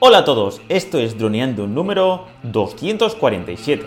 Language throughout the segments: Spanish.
Hola a todos, esto es Droneando número 247.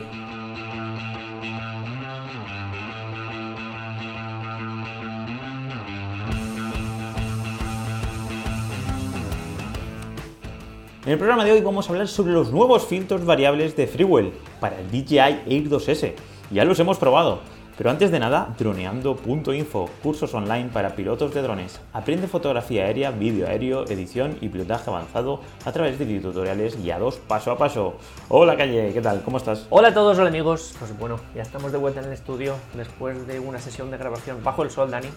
En el programa de hoy vamos a hablar sobre los nuevos filtros variables de Freewell para el DJI Air 2S. Ya los hemos probado, pero antes de nada, droneando.info, cursos online para pilotos de drones. Aprende fotografía aérea, vídeo aéreo, edición y pilotaje avanzado a través de videotutoriales guiados paso a paso. Hola Calle, ¿qué tal? ¿Cómo estás? Hola a todos, hola amigos. Pues bueno, ya estamos de vuelta en el estudio después de una sesión de grabación bajo el sol, Dani.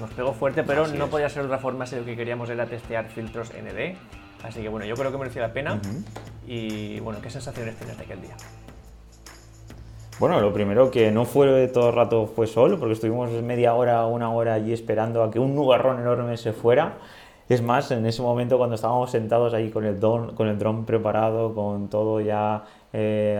Nos pegó fuerte, pero Así no es. podía ser de otra forma si lo que queríamos era testear filtros ND. Así que bueno, yo creo que mereció la pena. Y bueno, ¿qué sensaciones tienes de aquel día? Bueno, lo primero que no fue todo el rato fue sol, porque estuvimos media hora, una hora allí esperando a que un nubarrón enorme se fuera. Es más, en ese momento cuando estábamos sentados ahí con el dron, con el dron preparado, con todo ya eh,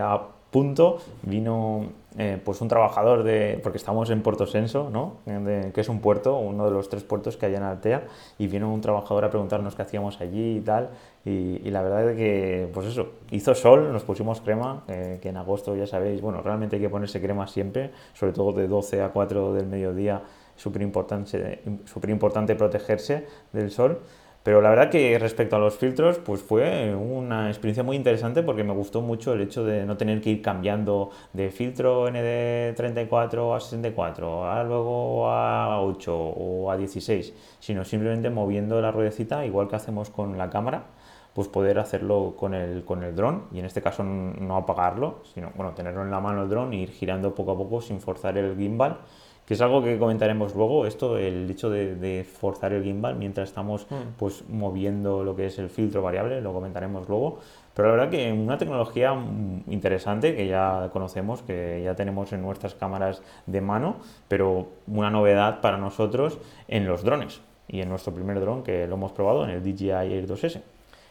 punto, vino eh, pues un trabajador de, porque estamos en Puerto Senso, ¿no? De- que es un puerto, uno de los tres puertos que hay en Altea, y vino un trabajador a preguntarnos qué hacíamos allí y tal, y, y la verdad es que, pues eso, hizo sol, nos pusimos crema, eh, que en agosto ya sabéis, bueno, realmente hay que ponerse crema siempre, sobre todo de 12 a 4 del mediodía, súper importante, protegerse del sol. Pero la verdad que respecto a los filtros, pues fue una experiencia muy interesante porque me gustó mucho el hecho de no tener que ir cambiando de filtro ND34 a 64, a luego a 8 o a 16, sino simplemente moviendo la ruedecita, igual que hacemos con la cámara, pues poder hacerlo con el, con el dron y en este caso no apagarlo, sino bueno, tenerlo en la mano el dron e ir girando poco a poco sin forzar el gimbal, que es algo que comentaremos luego, esto, el hecho de, de forzar el gimbal mientras estamos pues moviendo lo que es el filtro variable, lo comentaremos luego, pero la verdad que una tecnología mm, interesante que ya conocemos, que ya tenemos en nuestras cámaras de mano, pero una novedad para nosotros en los drones y en nuestro primer dron que lo hemos probado en el DJI Air 2S.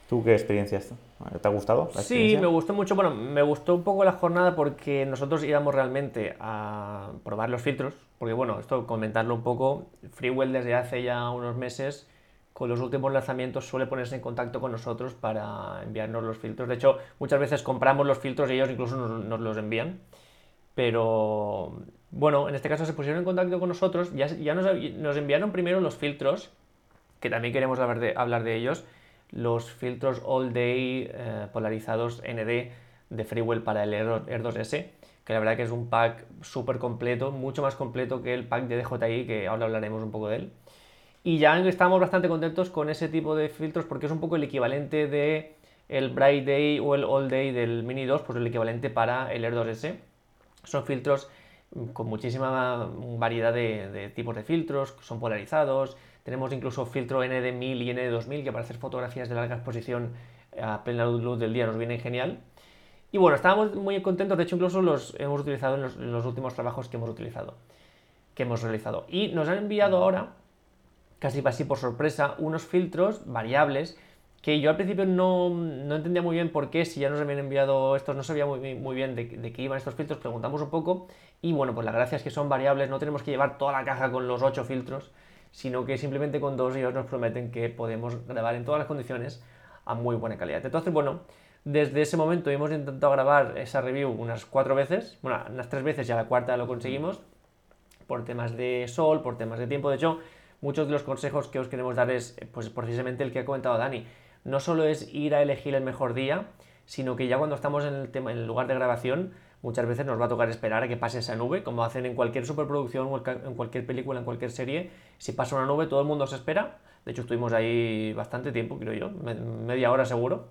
¿Tú qué experiencia ¿Te ha gustado? la Sí, me gustó mucho. Bueno, me gustó un poco la jornada porque nosotros íbamos realmente a probar los filtros. Porque bueno, esto comentarlo un poco. Freewell desde hace ya unos meses, con los últimos lanzamientos, suele ponerse en contacto con nosotros para enviarnos los filtros. De hecho, muchas veces compramos los filtros y ellos incluso nos, nos los envían. Pero bueno, en este caso se pusieron en contacto con nosotros. Ya, ya nos, nos enviaron primero los filtros, que también queremos hablar de, hablar de ellos, los filtros All Day eh, polarizados ND de Freewell para el Air, Air 2S, que la verdad que es un pack súper completo, mucho más completo que el pack de DJI, que ahora hablaremos un poco de él. Y ya estamos bastante contentos con ese tipo de filtros porque es un poco el equivalente de el Bright Day o el All Day del Mini 2, pues el equivalente para el Air 2S. Son filtros con muchísima variedad de tipos de filtros, son polarizados. Tenemos incluso filtro ND1000 y ND2000 que para hacer fotografías de larga exposición a plena luz del día nos vienen genial. Y bueno, estábamos muy contentos, de hecho incluso los hemos utilizado en los, en los últimos trabajos que hemos utilizado, que hemos realizado. Y nos han enviado ahora, casi así por sorpresa, unos filtros variables que yo al principio no, no entendía muy bien por qué, si ya nos habían enviado estos, no sabía muy, muy bien de, de qué iban estos filtros, preguntamos un poco y bueno, pues la gracia es que son variables, no tenemos que llevar toda la caja con los 8 filtros, sino que simplemente con dos ellos nos prometen que podemos grabar en todas las condiciones a muy buena calidad. Entonces, bueno, desde ese momento hemos intentado grabar esa review unas cuatro veces, bueno, unas tres veces y a la cuarta lo conseguimos, por temas de sol, por temas de tiempo. De hecho, muchos de los consejos que os queremos dar es pues, precisamente el que ha comentado Dani. No solo es ir a elegir el mejor día, sino que ya cuando estamos en el, tema, en el lugar de grabación, muchas veces nos va a tocar esperar a que pase esa nube, como hacen en cualquier superproducción o en cualquier película, en cualquier serie. Si pasa una nube, todo el mundo se espera. De hecho, estuvimos ahí bastante tiempo, creo yo, me- media hora seguro,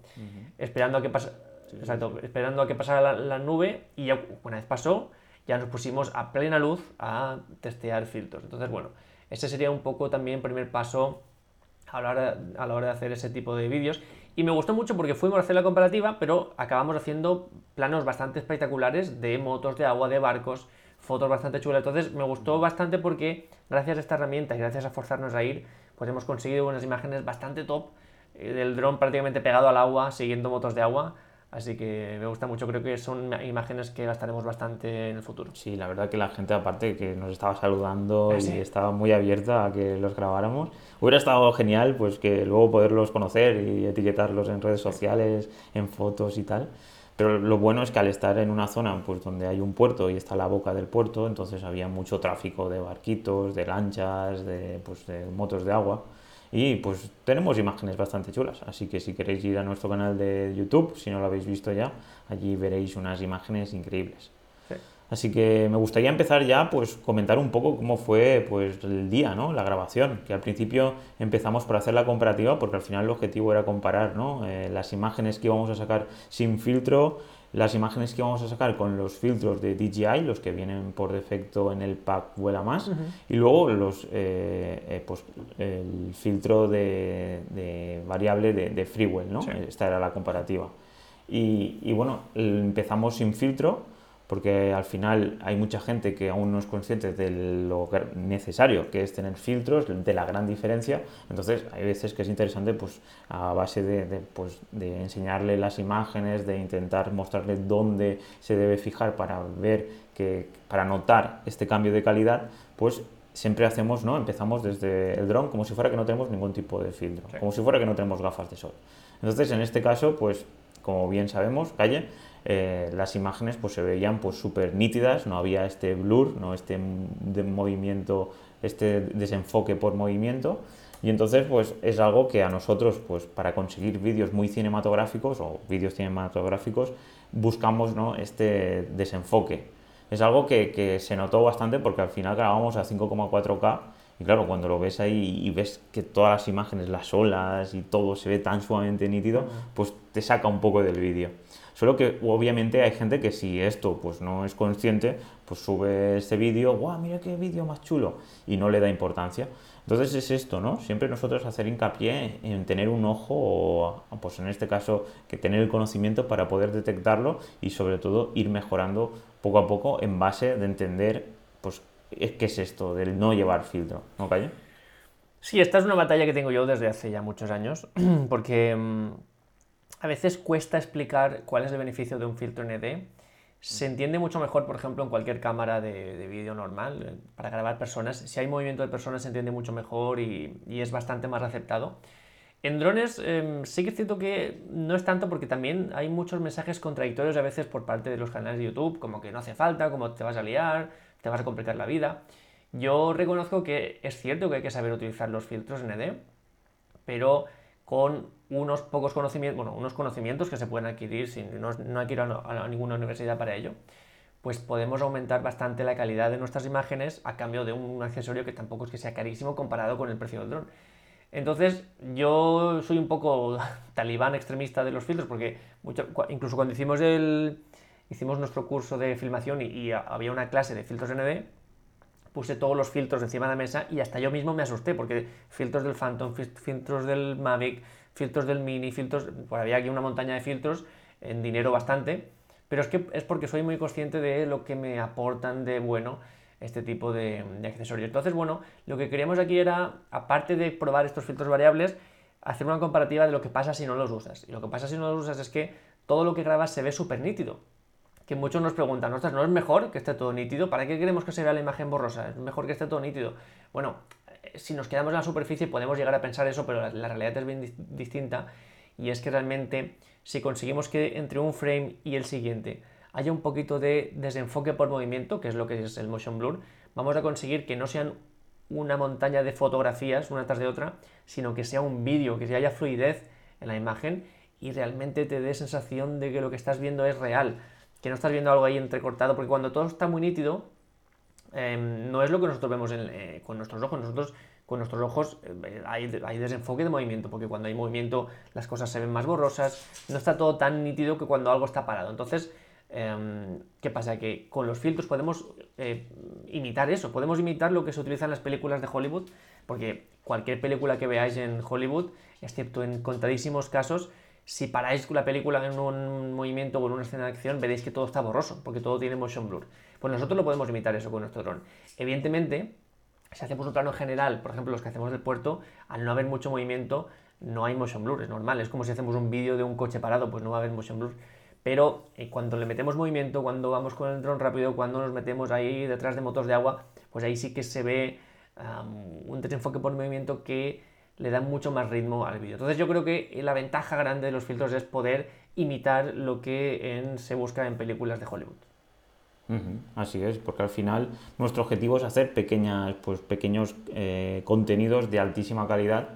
esperando a que exacto, esperando a que pasara la, la nube y ya una vez pasó, ya nos pusimos a plena luz a testear filtros. Entonces, bueno, ese sería un poco también el primer paso a la, hora, a la hora de hacer ese tipo de vídeos. Y me gustó mucho porque fuimos a hacer la comparativa, pero acabamos haciendo planos bastante espectaculares de motos de agua, de barcos, fotos bastante chulas. Entonces me gustó bastante porque gracias a esta herramienta y gracias a forzarnos a ir, pues hemos conseguido unas imágenes bastante top eh, del dron prácticamente pegado al agua, siguiendo motos de agua. Así que me gusta mucho, creo que son imágenes que gastaremos bastante en el futuro. Sí, la verdad que la gente aparte que nos estaba saludando Ah, y sí. estaba muy abierta a que los grabáramos. Hubiera estado genial pues que luego poderlos conocer y etiquetarlos en redes sociales, en fotos y tal. Pero lo bueno es que al estar en una zona pues donde hay un puerto y está la boca del puerto, entonces había mucho tráfico de barquitos, de lanchas, de, pues, de motos de agua. Y pues tenemos imágenes bastante chulas, así que si queréis ir a nuestro canal de YouTube, si no lo habéis visto ya, allí veréis unas imágenes increíbles. Sí. Así que me gustaría empezar ya, pues comentar un poco cómo fue pues el día, ¿no? La grabación, que al principio empezamos por hacer la comparativa, porque al final el objetivo era comparar, ¿no? Eh, las imágenes que íbamos a sacar sin filtro, las imágenes que íbamos a sacar con los filtros de DJI, los que vienen por defecto en el pack Vuela Más, y luego los, eh, eh, pues, el filtro de, de variable de, de Freewell, ¿no? Sí. Esta era la comparativa. Y, y bueno, empezamos sin filtro, porque al final hay mucha gente que aún no es consciente de lo necesario que es tener filtros, de la gran diferencia. Entonces, hay veces que es interesante, pues, a base de, de, pues, de enseñarle las imágenes, de intentar mostrarle dónde se debe fijar para ver que, para notar este cambio de calidad, pues siempre hacemos, ¿no? Empezamos desde el dron como si fuera que no tenemos ningún tipo de filtro, Sí. como si fuera que no tenemos gafas de sol. Entonces, en este caso, pues, como bien sabemos, Calle, eh, las imágenes pues se veían pues súper nítidas, no había este blur, no este de movimiento, este desenfoque por movimiento. Y entonces pues es algo que a nosotros pues para conseguir vídeos muy cinematográficos o vídeos cinematográficos buscamos ¿no? este desenfoque. Es algo que, que se notó bastante porque al final grabamos a 5,4K y claro, cuando lo ves ahí y ves que todas las imágenes, las olas y todo se ve tan sumamente nítido, pues te saca un poco del vídeo. Solo que obviamente hay gente que si esto pues no es consciente, pues sube este vídeo, ¡guau! Mira qué vídeo más chulo y no le da importancia. Entonces es esto, ¿no? Siempre nosotros hacer hincapié en tener un ojo, o pues en este caso que tener el conocimiento para poder detectarlo y sobre todo ir mejorando poco a poco en base de entender, pues, qué es esto del no llevar filtro, ¿no, Calle? Sí, esta es una batalla que tengo yo desde hace ya muchos años, porque mm, a veces cuesta explicar cuál es el beneficio de un filtro ND. Se entiende mucho mejor, por ejemplo, en cualquier cámara de, de vídeo normal, eh, para grabar personas. Si hay movimiento de personas se entiende mucho mejor y, y es bastante más aceptado. En drones eh, sí que es cierto que no es tanto porque también hay muchos mensajes contradictorios a veces por parte de los canales de YouTube, como que no hace falta, como te vas a liar, te vas a complicar la vida. Yo reconozco que es cierto que hay que saber utilizar los filtros ND, pero con unos pocos conocimientos, bueno, unos conocimientos que se pueden adquirir sin no, no a, ninguna universidad para ello, pues podemos aumentar bastante la calidad de nuestras imágenes a cambio de un accesorio que tampoco es que sea carísimo comparado con el precio del dron. Entonces, yo soy un poco talibán extremista de los filtros, porque mucho- incluso cuando hicimos, el, hicimos nuestro curso de filmación y, y había una clase de filtros ND, puse todos los filtros encima de la mesa y hasta yo mismo me asusté, porque filtros del Phantom, fil- filtros del Mavic, filtros del Mini, filtros, pues había aquí una montaña de filtros en dinero bastante, pero es que es porque soy muy consciente de lo que me aportan de bueno este tipo de, de accesorios. Entonces, bueno, lo que queríamos aquí era, aparte de probar estos filtros variables, hacer una comparativa de lo que pasa si no los usas. Y lo que pasa si no los usas es que todo lo que grabas se ve súper nítido. Que muchos nos preguntan, ostras, ¿no es mejor que esté todo nítido? ¿Para qué queremos que se vea la imagen borrosa? Es mejor que esté todo nítido. Bueno, eh, si nos quedamos en la superficie podemos llegar a pensar eso, pero la, realidad es bien dis- distinta. Y es que realmente, si conseguimos que entre un frame y el siguiente haya un poquito de desenfoque por movimiento, que es lo que es el motion blur, vamos a conseguir que no sean una montaña de fotografías una tras de otra, sino que sea un vídeo, que haya fluidez en la imagen y realmente te dé sensación de que lo que estás viendo es real, que no estás viendo algo ahí entrecortado, porque cuando todo está muy nítido, eh, no es lo que nosotros vemos eh, con nuestros ojos. Nosotros con nuestros ojos eh, hay, hay desenfoque de movimiento, porque cuando hay movimiento las cosas se ven más borrosas, no está todo tan nítido que cuando algo está parado. Entonces, em, ¿qué pasa? Que con los filtros podemos eh, imitar eso, podemos imitar lo que se utiliza en las películas de Hollywood, porque cualquier película que veáis en Hollywood, excepto en contadísimos casos, si paráis la película en un movimiento o en una escena de acción, veréis que todo está borroso, porque todo tiene motion blur. Pues nosotros lo podemos imitar eso con nuestro dron. Evidentemente, si hacemos un plano general, por ejemplo, los que hacemos del puerto, al no haber mucho movimiento, no hay motion blur, es normal. Es como si hacemos un vídeo de un coche parado, pues no va a haber motion blur. pero eh, cuando le metemos movimiento, cuando vamos con el dron rápido, cuando nos metemos ahí detrás de motos de agua, pues ahí sí que se ve un desenfoque por movimiento que le da mucho más ritmo al vídeo. Entonces yo creo que la ventaja grande de los filtros es poder imitar lo que se busca en películas de Hollywood. Así es, porque al final nuestro objetivo es hacer pequeñas, pues, pequeños eh, contenidos de altísima calidad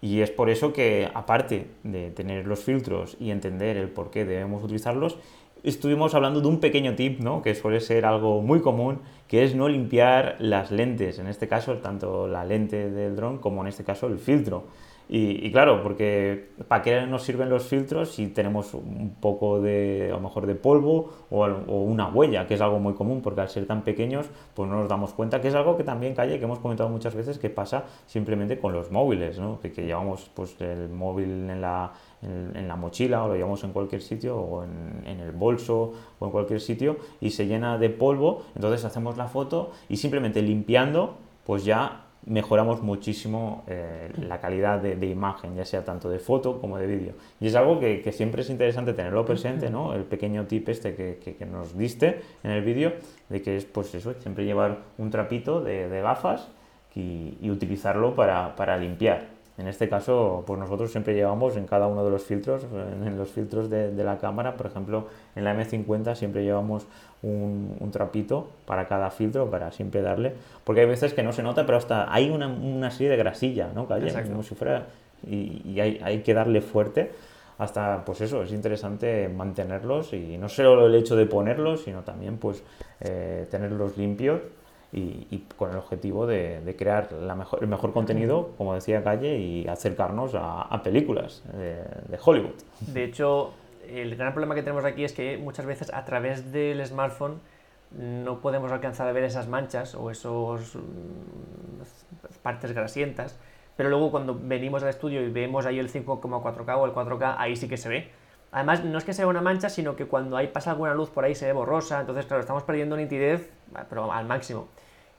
y es por eso que aparte de tener los filtros y entender el por qué debemos utilizarlos, estuvimos hablando de un pequeño tip, ¿no? que suele ser algo muy común, que es no limpiar las lentes, en este caso tanto la lente del dron como en este caso el filtro. Y, claro, porque ¿para qué nos sirven los filtros si tenemos un poco de, a lo mejor, de polvo o, una huella, que es algo muy común, porque al ser tan pequeños, pues no nos damos cuenta, que es algo que también, Calle, que hemos comentado muchas veces, que pasa simplemente con los móviles, ¿no? que, llevamos pues, el móvil en la, en, la mochila o lo llevamos en cualquier sitio o en, en el bolso o en cualquier sitio y se llena de polvo, entonces hacemos la foto y simplemente limpiando, pues ya mejoramos muchísimo eh, la calidad de, imagen, ya sea tanto de foto como de vídeo. Y es algo que, siempre es interesante tenerlo presente, ¿no? El pequeño tip este que, nos diste en el vídeo, de que es pues eso, siempre llevar un trapito de, gafas y, utilizarlo para, para limpiar. En este caso, pues nosotros siempre llevamos en cada uno de los filtros, en los filtros de, la cámara, por ejemplo, en la M50 siempre llevamos un, trapito para cada filtro, para siempre darle, porque hay veces que no se nota, pero hasta hay una, serie de grasilla, ¿no? como si fuera, y, hay, que darle fuerte hasta pues eso, es interesante mantenerlos y no solo el hecho de ponerlos, sino también pues eh, tenerlos limpios y, con el objetivo de, crear la mejor, el mejor contenido, como decía Calle, y acercarnos a, películas de, Hollywood. De hecho, el gran problema que tenemos aquí es que muchas veces a través del smartphone no podemos alcanzar a ver esas manchas o esos mm, partes grasientas, pero luego cuando venimos al estudio y vemos ahí el 5,4K o el 4K, ahí sí que se ve. Además, no es que sea una mancha, sino que cuando ahí pasa alguna luz por ahí se ve borrosa, entonces, claro, estamos perdiendo nitidez, pero al máximo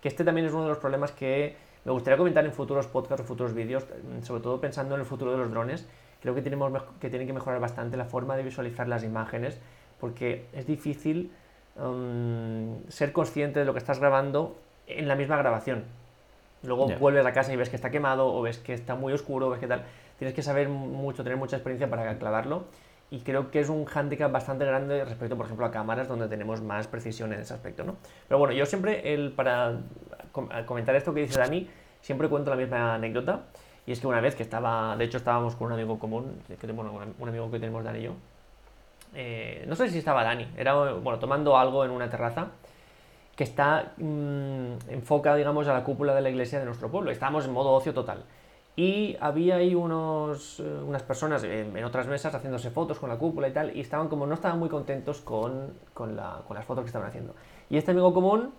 que este también es uno de los problemas que me gustaría comentar en futuros podcasts o futuros vídeos, sobre todo pensando en el futuro de los drones. Creo que, tenemos, que tienen que mejorar bastante la forma de visualizar las imágenes, porque es difícil mm, ser consciente de lo que estás grabando en la misma grabación. Luego vuelves a casa y ves que está quemado, o ves que está muy oscuro, ves que tal. Tienes que saber mucho, tener mucha experiencia para aclararlo y creo que es un hándicap bastante grande respecto, por ejemplo, a cámaras donde tenemos más precisión en ese aspecto, ¿no? Pero bueno, yo siempre, el, para comentar esto que dice Dani, siempre cuento la misma anécdota, y es que una vez que estaba, de hecho estábamos con un amigo común, que, bueno, un amigo que tenemos Dani y yo, eh, no sé si estaba Dani, era, bueno, tomando algo en una terraza, que está mm, enfoca, digamos, a la cúpula de la iglesia de nuestro pueblo, estábamos en modo ocio total. Y había ahí unos, eh, unas personas en, otras mesas haciéndose fotos con la cúpula y tal, y estaban como no estaban muy contentos con, con, la, con las fotos que estaban haciendo. Y este amigo común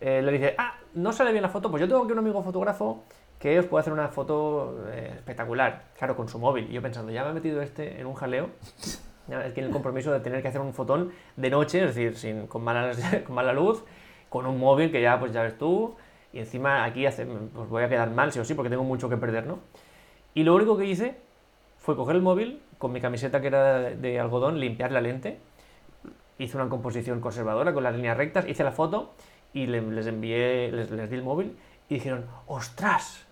eh, le dice, ah, no sale bien la foto, pues yo tengo aquí un amigo fotógrafo que os puede hacer una foto eh, espectacular, claro, con su móvil. Y yo pensando, ya me ha metido este en un jaleo, ya tiene el compromiso de tener que hacer un fotón de noche, es decir, sin, con, malas, con mala luz, con un móvil que ya, pues ya ves tú, y encima aquí hace, pues voy a quedar mal, sí o sí, porque tengo mucho que perder, ¿no? Y lo único que hice fue coger el móvil, con mi camiseta que era de algodón, limpiar la lente, hice una composición conservadora con las líneas rectas, hice la foto y les envié, les, di el móvil y dijeron, ¡ostras!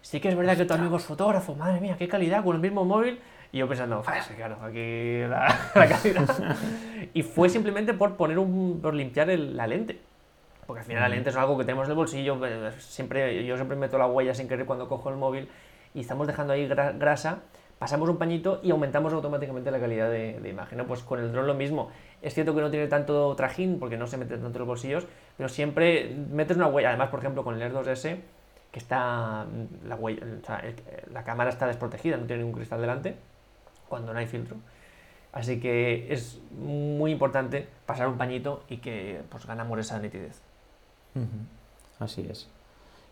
Sí que es verdad que tu amigo es fotógrafo, madre mía, qué calidad, con el mismo móvil. Y yo pensando, claro, aquí la, calidad. y fue simplemente por poner un, por limpiar la lente. Porque al final la lente es algo que tenemos en el bolsillo, eh, siempre, yo siempre meto la huella sin querer cuando cojo el móvil y estamos dejando ahí grasa, pasamos un pañito y aumentamos automáticamente la calidad de, imagen. Pues con el dron lo mismo. Es cierto que no tiene tanto trajín porque no se mete tanto en los bolsillos, pero siempre metes una huella. Además, por ejemplo, con el Air 2S, que está la, huella, la cámara está desprotegida, no tiene ningún cristal delante, cuando no hay filtro. Así que es muy importante pasar un pañito y que pues, ganamos esa nitidez. Así es.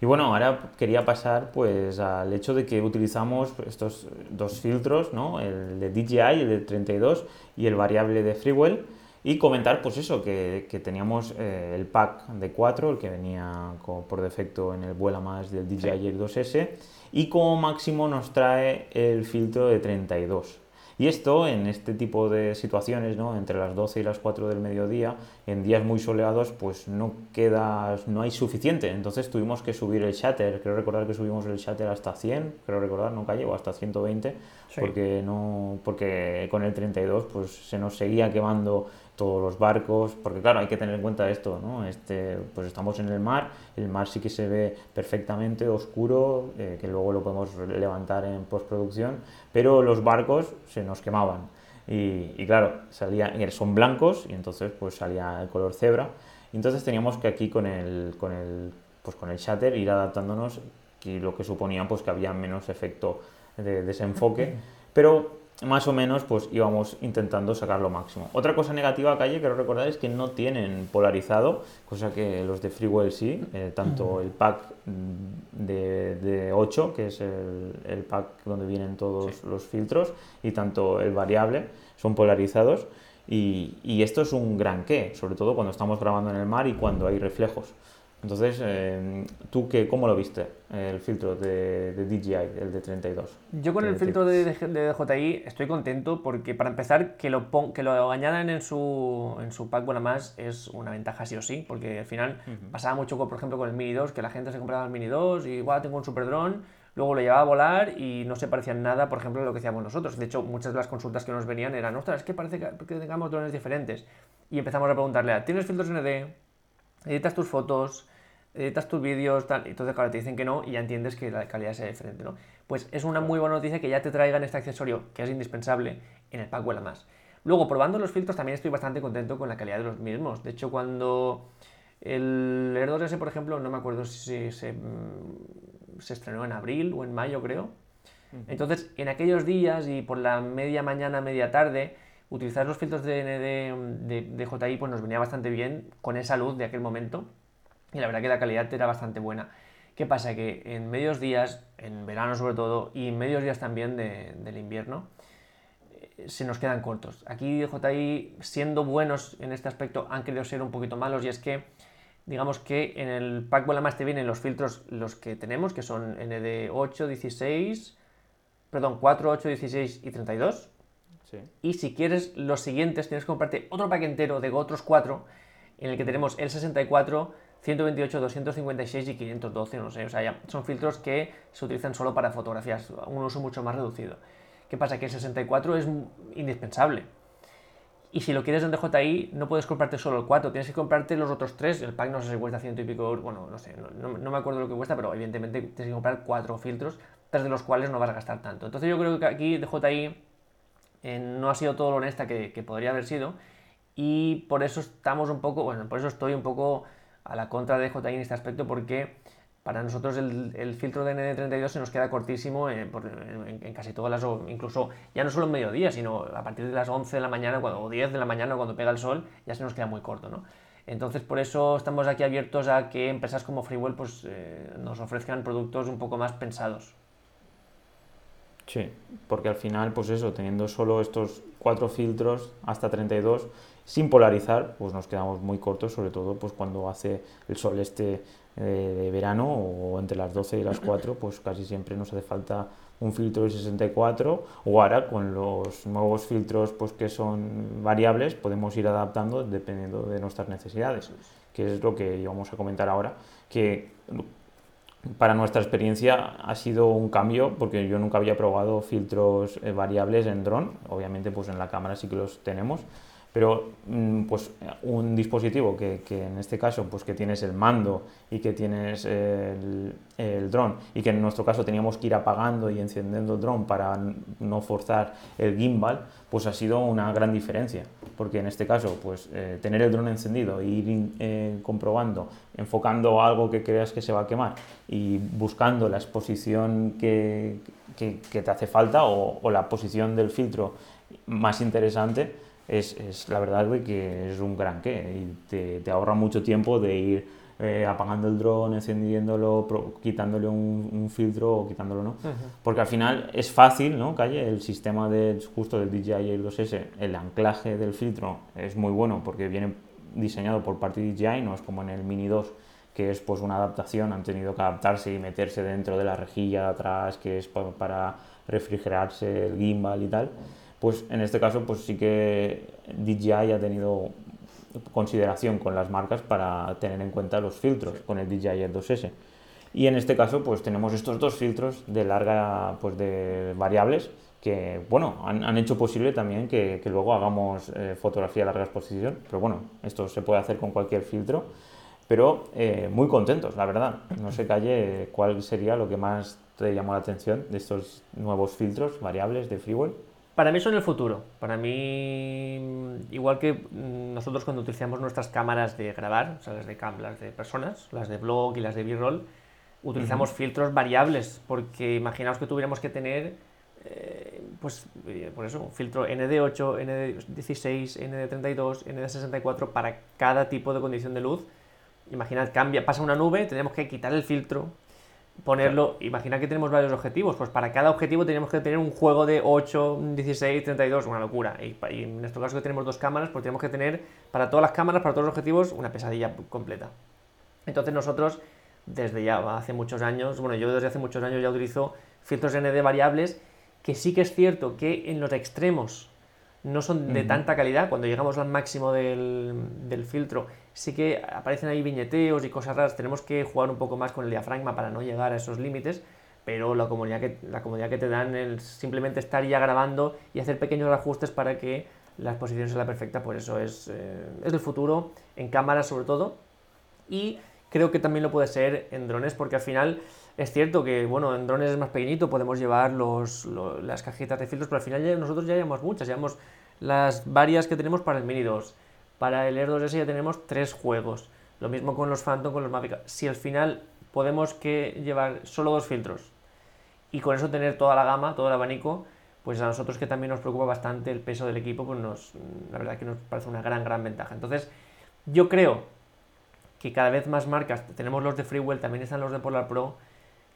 Y bueno, ahora quería pasar pues al hecho de que utilizamos estos dos filtros, ¿no? El de DJI, el de 32 y el variable de Freewell y comentar pues eso, que, teníamos eh, el pack de 4, el que venía por defecto en el vuela más del DJI Air 2S y como máximo nos trae el filtro de 32. Y esto, en este tipo de situaciones, ¿no? entre las 12 y las 4 del mediodía, en días muy soleados, pues no queda, no hay suficiente. Entonces tuvimos que subir el shutter. Creo recordar que subimos el shutter hasta 100, creo recordar, no calle, o hasta 120, porque, no, porque con el 32 pues se nos seguía quemando todos los barcos, porque claro, hay que tener en cuenta esto, ¿no? Este, pues estamos en el mar, el mar sí que se ve perfectamente oscuro, eh, que luego lo podemos levantar en postproducción, pero los barcos se nos quemaban. Y, y, claro, salía, son blancos y entonces pues salía el color cebra. Y entonces teníamos que aquí con el, con el, pues con el shutter ir adaptándonos y lo que suponía pues que había menos efecto de desenfoque. Pero más o menos pues íbamos intentando sacar lo máximo. Otra cosa negativa, Calle, quiero recordar es que no tienen polarizado, cosa que los de Freewell sí, eh, tanto el pack de, de, 8, que es el, el, pack donde vienen todos los filtros, y tanto el variable son polarizados. Y, y, esto es un gran qué, sobre todo cuando estamos grabando en el mar y cuando hay reflejos. Entonces, eh, ¿tú qué, cómo lo viste, el filtro de, DJI, el de 32? Yo con el filtro de, de, DJI estoy contento porque, para empezar, que lo, que lo añadan en su, en su pack bueno más es una ventaja sí o sí, porque al final pasaba mucho, por ejemplo, con el Mini 2, que la gente se compraba el Mini 2 y igual tengo un super dron, luego lo llevaba a volar y no se parecía en nada, por ejemplo, a lo que hacíamos nosotros. De hecho, muchas de las consultas que nos venían eran, ostras, es que parece que, que tengamos drones diferentes. Y empezamos a preguntarle, ¿tienes filtros ND? ¿Editas tus fotos? Editas tus vídeos, tal, y entonces claro, te dicen que no y ya entiendes que la calidad es diferente, ¿no? Pues es una muy buena noticia que ya te traigan este accesorio, que es indispensable, en el pack Vuela Más. Luego, probando los filtros, también estoy bastante contento con la calidad de los mismos. De hecho, cuando el Air 2S, por ejemplo, no me acuerdo si se, mm, se estrenó en abril o en mayo, creo. Entonces, en aquellos días y por la media mañana, media tarde, utilizar los filtros de, de, de, JI pues nos venía bastante bien con esa luz de aquel momento y la verdad que la calidad era bastante buena. ¿Qué pasa? Que en medios días, en verano sobre todo, y en medios días también del invierno, eh, se nos quedan cortos. Aquí DJI, siendo buenos en este aspecto, han querido ser un poquito malos y es que, digamos que en el pack Vuela Más te vienen los filtros los que tenemos, que son ND8, 16, perdón, 4, 8, 16 y 32. Y si quieres los siguientes, tienes que comprarte otro pack entero de otros 4, en el que tenemos el 64, 128, 256 y 512, no sé, o sea, ya son filtros que se utilizan solo para fotografías, un uso mucho más reducido. ¿Qué pasa? Que el 64 es indispensable. Y si lo quieres en DJI, no puedes comprarte solo el 4, tienes que comprarte los otros 3. El pack no sé si cuesta ciento y pico, bueno, no sé, no, me acuerdo lo que cuesta, pero evidentemente tienes que comprar 4 filtros, tres de los cuales no vas a gastar tanto. Entonces yo creo que aquí DJI eh, no ha sido todo lo honesta que podría haber sido y por eso estamos un poco, bueno, por eso estoy un poco a la contra de DJI en este aspecto porque para nosotros el, filtro de ND32 se nos queda cortísimo en, casi todas las, incluso ya no solo en mediodía, sino a partir de las 11 de la mañana o 10 de la mañana cuando pega el sol, ya se nos queda muy corto, ¿no? Entonces por eso estamos aquí abiertos a que empresas como Freewell pues, eh, nos ofrezcan productos un poco más pensados. Sí, porque al final, pues eso, teniendo solo estos cuatro filtros hasta 32, sin polarizar, pues nos quedamos muy cortos, sobre todo pues cuando hace el sol este eh, de verano o entre las 12 y las 4, pues casi siempre nos hace falta un filtro de 64 o ahora con los nuevos filtros pues que son variables podemos ir adaptando dependiendo de nuestras necesidades, que es lo que íbamos a comentar ahora, que para nuestra experiencia ha sido un cambio porque yo nunca había probado filtros eh, variables en dron, obviamente pues en la cámara sí que los tenemos, pero mm, pues un dispositivo que, que, en este caso pues que tienes el mando y que tienes el, el dron y que en nuestro caso teníamos que ir apagando y encendiendo el dron para no forzar el gimbal pues ha sido una gran diferencia. Porque en este caso pues eh, tener el dron encendido e ir eh, comprobando enfocando algo que creas que se va a quemar y buscando la exposición que, que, que te hace falta o, o la posición del filtro más interesante es, es, la verdad que es un gran qué y te, te ahorra mucho tiempo de ir eh, apagando el dron, encendiéndolo, quitándole un, un, filtro o quitándolo no. Porque al final es fácil, ¿no? Calle, el sistema de, justo del DJI el 2S, el anclaje del filtro es muy bueno porque viene diseñado por parte de DJI, no es como en el Mini 2 que es pues una adaptación, han tenido que adaptarse y meterse dentro de la rejilla de atrás que es para refrigerarse el gimbal y tal pues en este caso pues sí que DJI ha tenido consideración con las marcas para tener en cuenta los filtros con el DJI 2S. Y en este caso pues tenemos estos dos filtros de larga pues de variables que bueno, han, hecho posible también que, luego hagamos eh, fotografía a larga exposición, pero bueno, esto se puede hacer con cualquier filtro, pero eh, muy contentos, la verdad. No sé, Calle, cuál sería lo que más te llamó la atención de estos nuevos filtros variables de Freewell. Para mí son el futuro. Para mí, igual que nosotros cuando utilizamos nuestras cámaras de grabar, o sea, las de cam, las de personas, las de blog y las de B-roll, utilizamos filtros variables, porque imaginaos que tuviéramos que tener, eh, pues, eh, por eso, un filtro ND8, ND16, ND32, ND64 para cada tipo de condición de luz. Imaginad, cambia, pasa una nube, tenemos que quitar el filtro, ponerlo, imagina que tenemos varios objetivos, pues para cada objetivo tenemos que tener un juego de 8, 16, 32, una locura. Y, en nuestro caso que tenemos dos cámaras, pues tenemos que tener para todas las cámaras, para todos los objetivos, una pesadilla completa. Entonces nosotros, desde ya hace muchos años, bueno, yo desde hace muchos años ya utilizo filtros ND variables, que sí que es cierto que en los extremos no son de tanta calidad, cuando llegamos al máximo del, del filtro sí que aparecen ahí viñeteos y cosas raras, tenemos que jugar un poco más con el diafragma para no llegar a esos límites, pero la comodidad que, la comodidad que te dan el simplemente estar ya grabando y hacer pequeños ajustes para que la exposición sea la perfecta, pues eso es, eh, es el futuro, en cámaras sobre todo, y creo que también lo puede ser en drones, porque al final es cierto que, bueno, en drones es más pequeñito, podemos llevar los, las cajitas de filtros, pero al final nosotros ya llevamos muchas, llevamos las varias que tenemos para el Mini 2, para el Air 2S ya tenemos tres juegos. Lo mismo con los Phantom, con los Mavic. Si al final podemos que llevar solo dos filtros y con eso tener toda la gama, todo el abanico, pues a nosotros que también nos preocupa bastante el peso del equipo, pues nos, la verdad que nos parece una gran, gran ventaja. Entonces, yo creo que cada vez más marcas, tenemos los de Freewell, también están los de Polar Pro,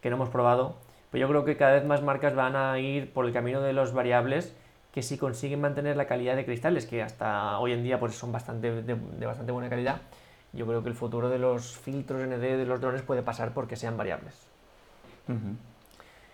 que no hemos probado, pero yo creo que cada vez más marcas van a ir por el camino de los variables que si consiguen mantener la calidad de cristales, que hasta hoy en día pues son bastante, de, bastante buena calidad, yo creo que el futuro de los filtros ND de los drones puede pasar porque sean variables.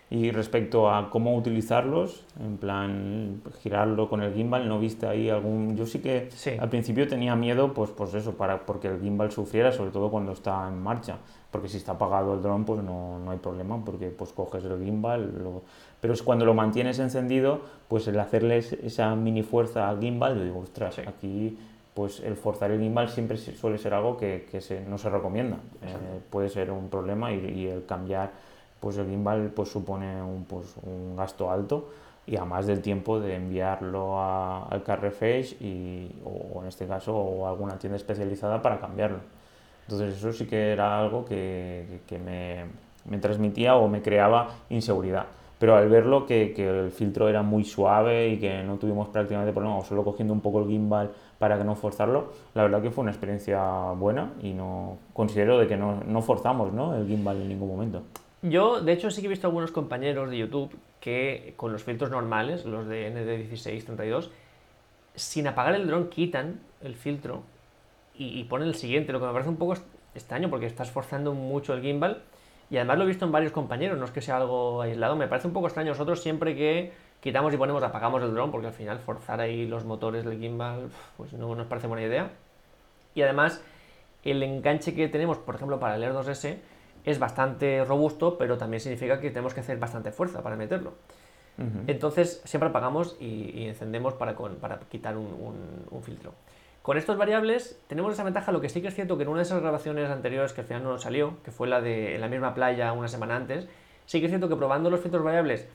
Y respecto a cómo utilizarlos, en plan girarlo con el gimbal, ¿no viste ahí algún...? Yo sí que al principio tenía miedo, pues, pues eso, para, porque el gimbal sufriera, sobre todo cuando está en marcha, porque si está apagado el dron, pues no, no hay problema, porque pues coges el gimbal, lo, pero es cuando lo mantienes encendido, pues el hacerle esa mini fuerza al gimbal, yo digo, ostras, aquí pues el forzar el gimbal siempre suele ser algo que, que se, no se recomienda. Eh, puede ser un problema y, el cambiar pues el gimbal pues supone un, pues, un gasto alto y además del tiempo de enviarlo al Carrefour y, o en este caso o alguna tienda especializada para cambiarlo. Entonces eso sí que era algo que, que me, me transmitía o me creaba inseguridad pero al verlo que, que, el filtro era muy suave y que no tuvimos prácticamente problema, o solo cogiendo un poco el gimbal para que no forzarlo, la verdad que fue una experiencia buena y no considero de que no, no forzamos ¿no? el gimbal en ningún momento. Yo, de hecho, sí que he visto algunos compañeros de YouTube que con los filtros normales, los de ND16, 32, sin apagar el dron quitan el filtro y, ponen el siguiente, lo que me parece un poco extraño porque estás forzando mucho el gimbal y además lo he visto en varios compañeros, no es que sea algo aislado. Me parece un poco extraño nosotros siempre que quitamos y ponemos, apagamos el dron, porque al final forzar ahí los motores del gimbal, pues no nos parece buena idea. Y además, el enganche que tenemos, por ejemplo, para el Air 2S, es bastante robusto, pero también significa que tenemos que hacer bastante fuerza para meterlo. Entonces, siempre apagamos y, encendemos para, para quitar un filtro. Con estos variables tenemos esa ventaja, lo que sí que es cierto que en una de esas grabaciones anteriores que al final no nos salió, que fue la de en la misma playa una semana antes, sí que es cierto que probando los filtros variables,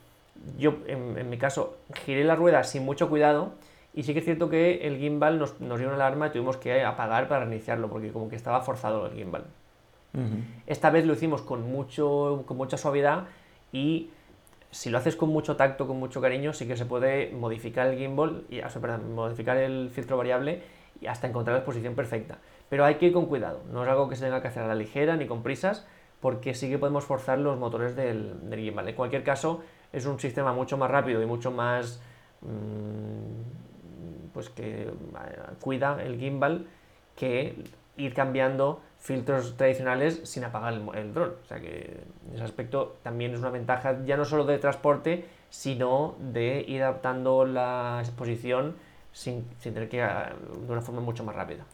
yo en, mi caso giré la rueda sin mucho cuidado y sí que es cierto que el gimbal nos, dio una alarma y tuvimos que apagar para reiniciarlo porque como que estaba forzado el gimbal. Esta vez lo hicimos con, mucho, con mucha suavidad y si lo haces con mucho tacto, con mucho cariño, sí que se puede modificar el gimbal, y, perdón, modificar el filtro variable y hasta encontrar la exposición perfecta. Pero hay que ir con cuidado, no es algo que se tenga que hacer a la ligera ni con prisas, porque sí que podemos forzar los motores del, gimbal. En cualquier caso, es un sistema mucho más rápido y mucho más mm, pues que eh, cuida el gimbal que ir cambiando filtros tradicionales sin apagar el, el dron. O sea que en ese aspecto también es una ventaja ya no solo de transporte, sino de ir adaptando la exposición sin, tener que ir a- de una forma mucho más rápida.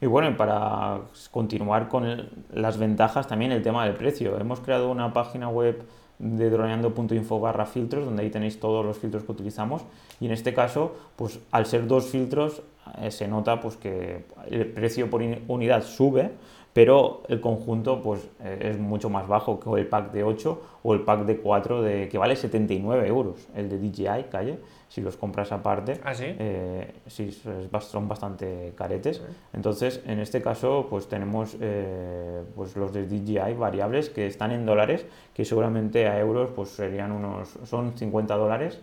Y bueno, para continuar con el- las ventajas también el tema del precio. Hemos creado una página web de droneando.info barra filtros donde ahí tenéis todos los filtros que utilizamos. Y en este caso pues al ser dos filtros eh, se nota pues que el precio por unidad sube pero el conjunto pues eh, es mucho más bajo que el pack de 8 o el pack de 4 de, que vale 79 euros el de DJI calle si los compras aparte ¿Ah, sí? eh, sí, son bastante caretes. Entonces, en este caso, pues tenemos eh, pues los de DJI variables que están en dólares, que seguramente a euros pues serían unos, son 50 dólares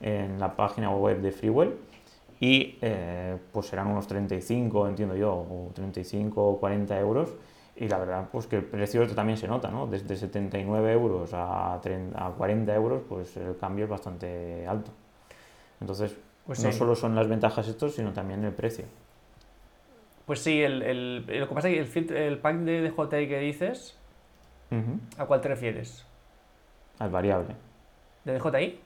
en la página web de Freewell y eh, pues serán unos 35, entiendo yo, o 35 o 40 euros. Y la verdad, pues que el precio también se nota, ¿no? Desde 79 euros a, 30 a 40 euros, pues el cambio es bastante alto. Entonces, Pues no sí. solo son las ventajas estos, sino también el precio. Pues sí, el, el- lo que pasa es que el, filtro- el pack de DJI que dices. ¿a cuál te refieres? Al variable. ¿De DJI?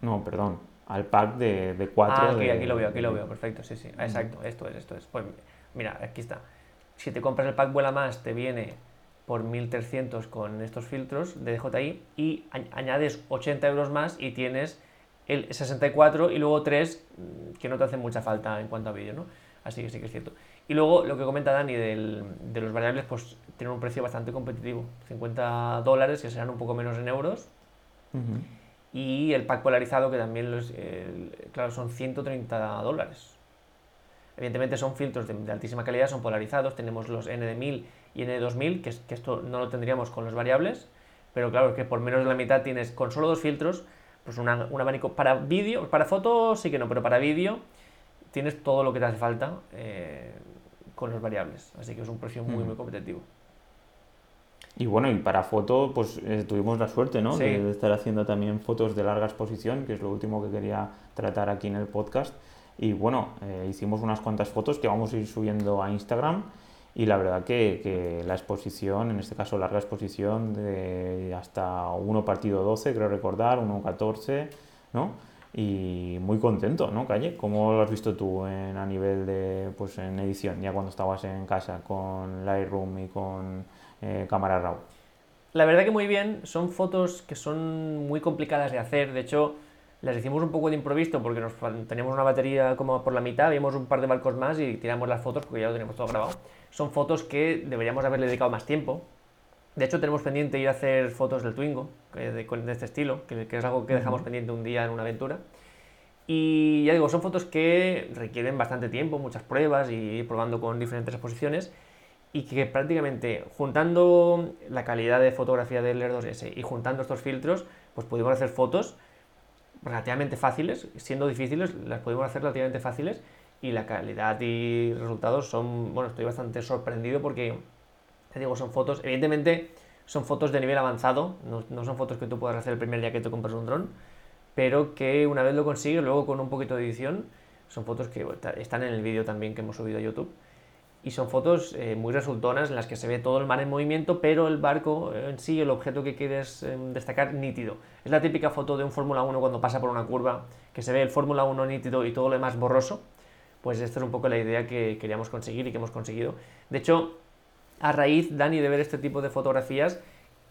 No, perdón. Al pack de, de 4. Ah, aquí, aquí lo veo, aquí lo veo, perfecto, sí, sí. Ah, Exacto, esto es, esto es. Pues mira, aquí está. Si te compras el pack Vuela Más, te viene por 1300 con estos filtros de DJI y añ- añades 80 euros más y tienes el 64 y luego 3 que no te hacen mucha falta en cuanto a vídeo, ¿no? Así que sí que es cierto. Y luego lo que comenta Dani del- de los variables, pues tienen un precio bastante competitivo. 50 dólares, que serán un poco menos en euros, y el pack polarizado que también los, el- claro son 130 dólares evidentemente son filtros de, de altísima calidad son polarizados tenemos los N de 1000 y N de 2000 que, que esto no lo tendríamos con los variables pero claro que por menos de la mitad tienes con solo dos filtros pues una- un abanico para vídeo para foto sí que no pero para vídeo tienes todo lo que te hace falta eh, con los variables así que es un precio muy Mm. muy competitivo Y bueno, y para foto, pues eh, tuvimos la suerte, ¿no? Sí. De estar haciendo también fotos de larga exposición, que es lo último que quería tratar aquí en el podcast. Y bueno, eh, hicimos unas cuantas fotos que vamos a ir subiendo a Instagram. Y la verdad que, que la exposición, en este caso larga exposición, de hasta 1 partido 12, creo recordar, 1 14, ¿no? Y muy contento, ¿no, Calle? ¿Cómo lo has visto tú en, a nivel de, pues en edición, ya cuando estabas en casa con Lightroom y con eh, cámara RAW? La verdad que muy bien, son fotos que son muy complicadas de hacer, de hecho las hicimos un poco de improviso porque nos, teníamos una batería como por la mitad, vimos un par de barcos más y tiramos las fotos porque ya lo teníamos todo grabado. Son fotos que deberíamos haberle dedicado más tiempo. De hecho tenemos pendiente ir a hacer fotos del Twingo, de, con- de este estilo, que, que es algo que dejamos pendiente un día en una aventura. Y ya digo, son fotos que requieren bastante tiempo, muchas pruebas y ir probando con diferentes exposiciones y que prácticamente juntando la calidad de fotografía del Air 2S y juntando estos filtros, pues pudimos hacer fotos relativamente fáciles, siendo difíciles, las pudimos hacer relativamente fáciles y la calidad y resultados son, bueno, estoy bastante sorprendido porque, te digo, son fotos, evidentemente son fotos de nivel avanzado, no, no son fotos que tú puedas hacer el primer día que te compras un dron, pero que una vez lo consigues, luego con un poquito de edición, son fotos que están en el vídeo también que hemos subido a YouTube. Y son fotos eh, muy resultonas en las que se ve todo el mar en movimiento, pero el barco eh, en sí, el objeto que quieres eh, destacar, nítido. Es la típica foto de un Fórmula 1 cuando pasa por una curva, que se ve el Fórmula 1 nítido y todo lo demás borroso. Pues esta es un poco la idea que queríamos conseguir y que hemos conseguido. De hecho, a raíz, Dani, de ver este tipo de fotografías,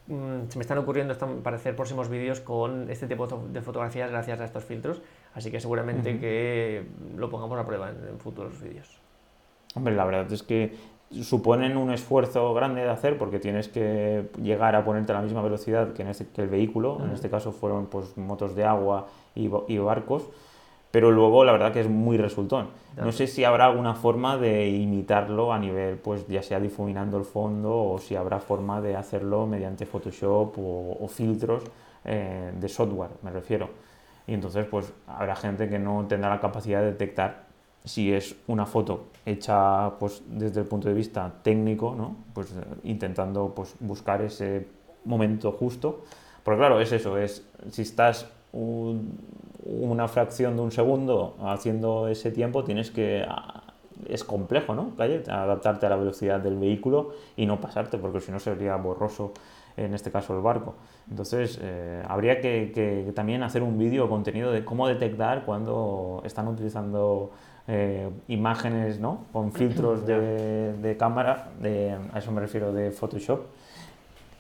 mm, se me están ocurriendo para hacer próximos vídeos con este tipo de fotografías gracias a estos filtros. Así que seguramente Ujú. que lo pongamos a prueba en, en futuros vídeos. Hombre, la verdad es que suponen un esfuerzo grande de hacer porque tienes que llegar a ponerte a la misma velocidad que, en este- que el vehículo. En Ujú. este caso fueron pues, motos de agua y, y barcos. Pero luego la verdad que es muy resultón. No Claro. sé si habrá alguna forma de imitarlo a nivel, pues ya sea difuminando el fondo o si habrá forma de hacerlo mediante Photoshop o, o filtros eh, de software, me refiero. Y entonces pues habrá gente que no tendrá la capacidad de detectar si es una foto hecha pues desde el punto de vista técnico, ¿no? Pues eh, intentando pues buscar ese momento justo. Porque claro, es eso, es si estás un- una fracción de un segundo haciendo ese tiempo, tienes que ah, es complejo, ¿no? Calle, adaptarte a la velocidad del vehículo y no pasarte, porque si no sería borroso en este caso el barco. Entonces, eh, habría que, también hacer un vídeo contenido de cómo detectar cuando están utilizando eh, imágenes ¿no? con filtros de, cámara, de, a eso me refiero de Photoshop,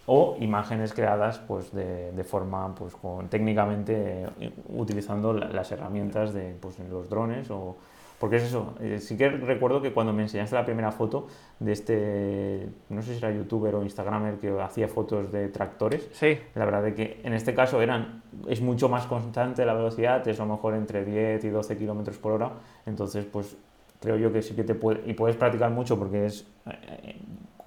o imágenes creadas pues, de, forma pues, con, técnicamente eh, utilizando las herramientas de pues, los drones o, porque es eso, eh, sí que recuerdo que cuando me enseñaste la primera foto de este, no sé si era youtuber o instagramer que hacía fotos de tractores, sí. la verdad es que en este caso eran, es mucho más constante la velocidad, es a lo mejor entre 10 y 12 kilómetros por hora, entonces pues creo yo que sí que te puede, y puedes practicar mucho porque es, eh,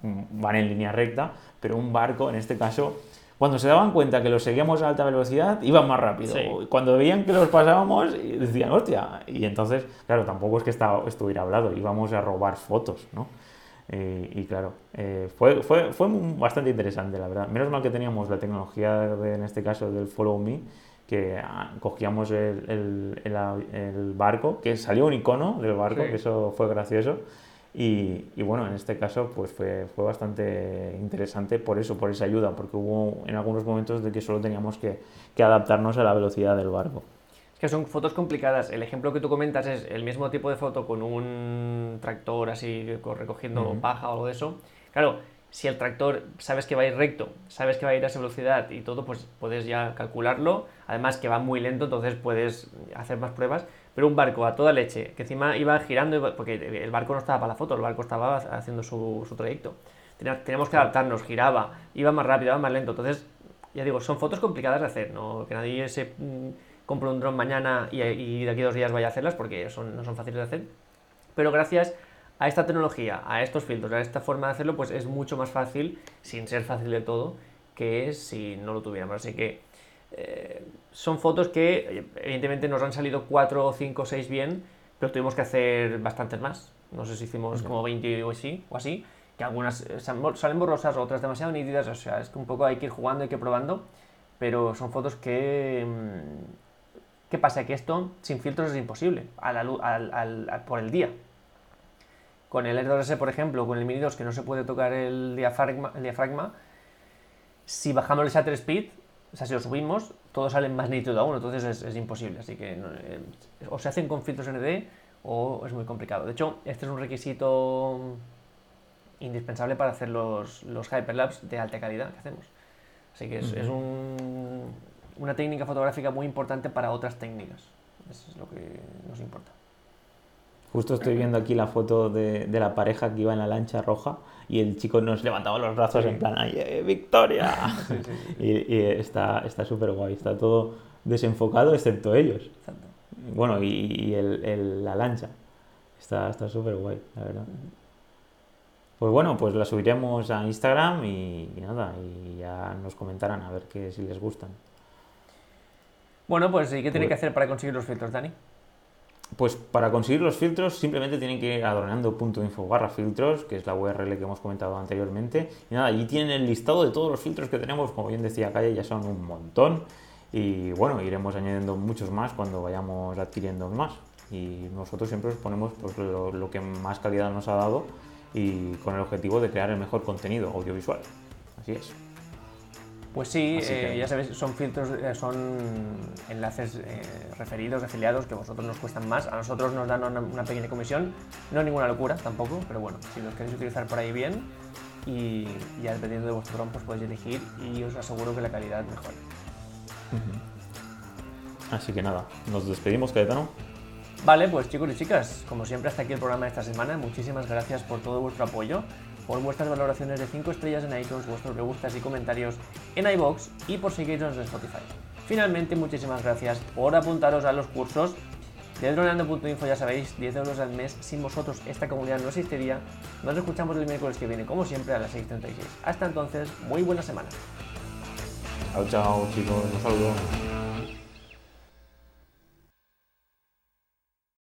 van en línea recta, pero un barco en este caso cuando se daban cuenta que los seguíamos a alta velocidad, iban más rápido. Cuando veían que los pasábamos, decían, hostia. Y entonces, claro, tampoco es que estuviera hablado, íbamos a robar fotos, ¿no? Eh, y claro, eh, fue, fue, fue, bastante interesante, la verdad. Menos mal que teníamos la tecnología, en este caso, del Follow Me, que ah, cogíamos el, el, el, barco, que salió un icono del barco, que eso fue gracioso. Y, bueno, en este caso pues fue, fue bastante interesante por eso, por esa ayuda, porque hubo en algunos momentos de que solo teníamos que, que adaptarnos a la velocidad del barco. Es que son fotos complicadas. El ejemplo que tú comentas es el mismo tipo de foto con un tractor así recogiendo paja o algo de eso. Claro, si el tractor sabes que va a ir recto, sabes que va a ir a esa velocidad y todo, pues puedes ya calcularlo. Además que va muy lento, entonces puedes hacer más pruebas. Pero un barco a toda leche, que encima iba girando, porque el barco no estaba para la foto, el barco estaba haciendo su, trayecto. Teníamos que adaptarnos, giraba, iba más rápido, iba más lento. Entonces, ya digo, son fotos complicadas de hacer, ¿no? Que nadie se mm, compre un dron mañana y, de aquí a dos días vaya a hacerlas, porque son, no son fáciles de hacer. Pero gracias a esta tecnología, a estos filtros, a esta forma de hacerlo, pues es mucho más fácil, sin ser fácil de todo, que si no lo tuviéramos. Así que eh, son fotos que evidentemente nos han salido 4, 5, 6 bien, pero tuvimos que hacer bastantes más. No sé si hicimos como 20 o así, o así, que algunas eh, salen borrosas, otras demasiado nítidas, o sea, es que un poco hay que ir jugando, hay que ir probando, pero son fotos que... Mm, ¿Qué pasa? Que esto sin filtros es imposible a la luz, por el día. Con el R2S, por ejemplo, con el Mini 2 que no se puede tocar el diafragma, el diafragma si bajamos el shutter speed, o sea, si lo subimos, todos salen más nítido aún, entonces es, imposible. Así que eh, o se hacen con filtros ND o es muy complicado. De hecho, este es un requisito indispensable para hacer los, los hyperlapse de alta calidad que hacemos. Así que es, una técnica fotográfica muy importante para otras técnicas. Eso es lo que nos importa. Justo estoy viendo aquí la foto de, de, la pareja que iba en la lancha roja y el chico nos levantaba los brazos en plan, ¡ay, eh, victoria! y, está súper guay, está todo desenfocado excepto ellos. Bueno, y, el, la lancha. Está súper guay, la verdad. Pues bueno, pues la subiremos a Instagram y, nada, y ya nos comentarán a ver qué si les gustan. Bueno, pues ¿y qué tiene pues que hacer para conseguir los filtros, Dani? Pues para conseguir los filtros simplemente tienen que ir adornando.info barra filtros, que es la URL que hemos comentado anteriormente. Y nada, allí tienen el listado de todos los filtros que tenemos, como bien decía Calle, ya son un montón. Y bueno, iremos añadiendo muchos más cuando vayamos adquiriendo más. Y nosotros siempre os ponemos pues, lo que más calidad nos ha dado y con el objetivo de crear el mejor contenido audiovisual. Así es. Pues sí, eh, ya sabéis, son filtros, eh, son enlaces eh, referidos, afiliados, que a vosotros nos cuestan más. A nosotros nos dan una, pequeña comisión, no ninguna locura tampoco, pero bueno, si los queréis utilizar por ahí bien y ya dependiendo de vuestro dron, pues podéis elegir y os aseguro que la calidad mejora. Así que nada, nos despedimos, Cayetano. Vale, pues chicos y chicas, como siempre hasta aquí el programa de esta semana. Muchísimas gracias por todo vuestro apoyo por vuestras valoraciones de 5 estrellas en iTunes, vuestros me gustas y comentarios en iBox y por seguirnos en Spotify. Finalmente, muchísimas gracias por apuntaros a los cursos de droneando.info, ya sabéis, 10 euros al mes. Sin vosotros esta comunidad no existiría. Nos escuchamos el miércoles que viene, como siempre, a las 6.36. Hasta entonces, muy buena semana. Chao, chao, chicos. Un saludo.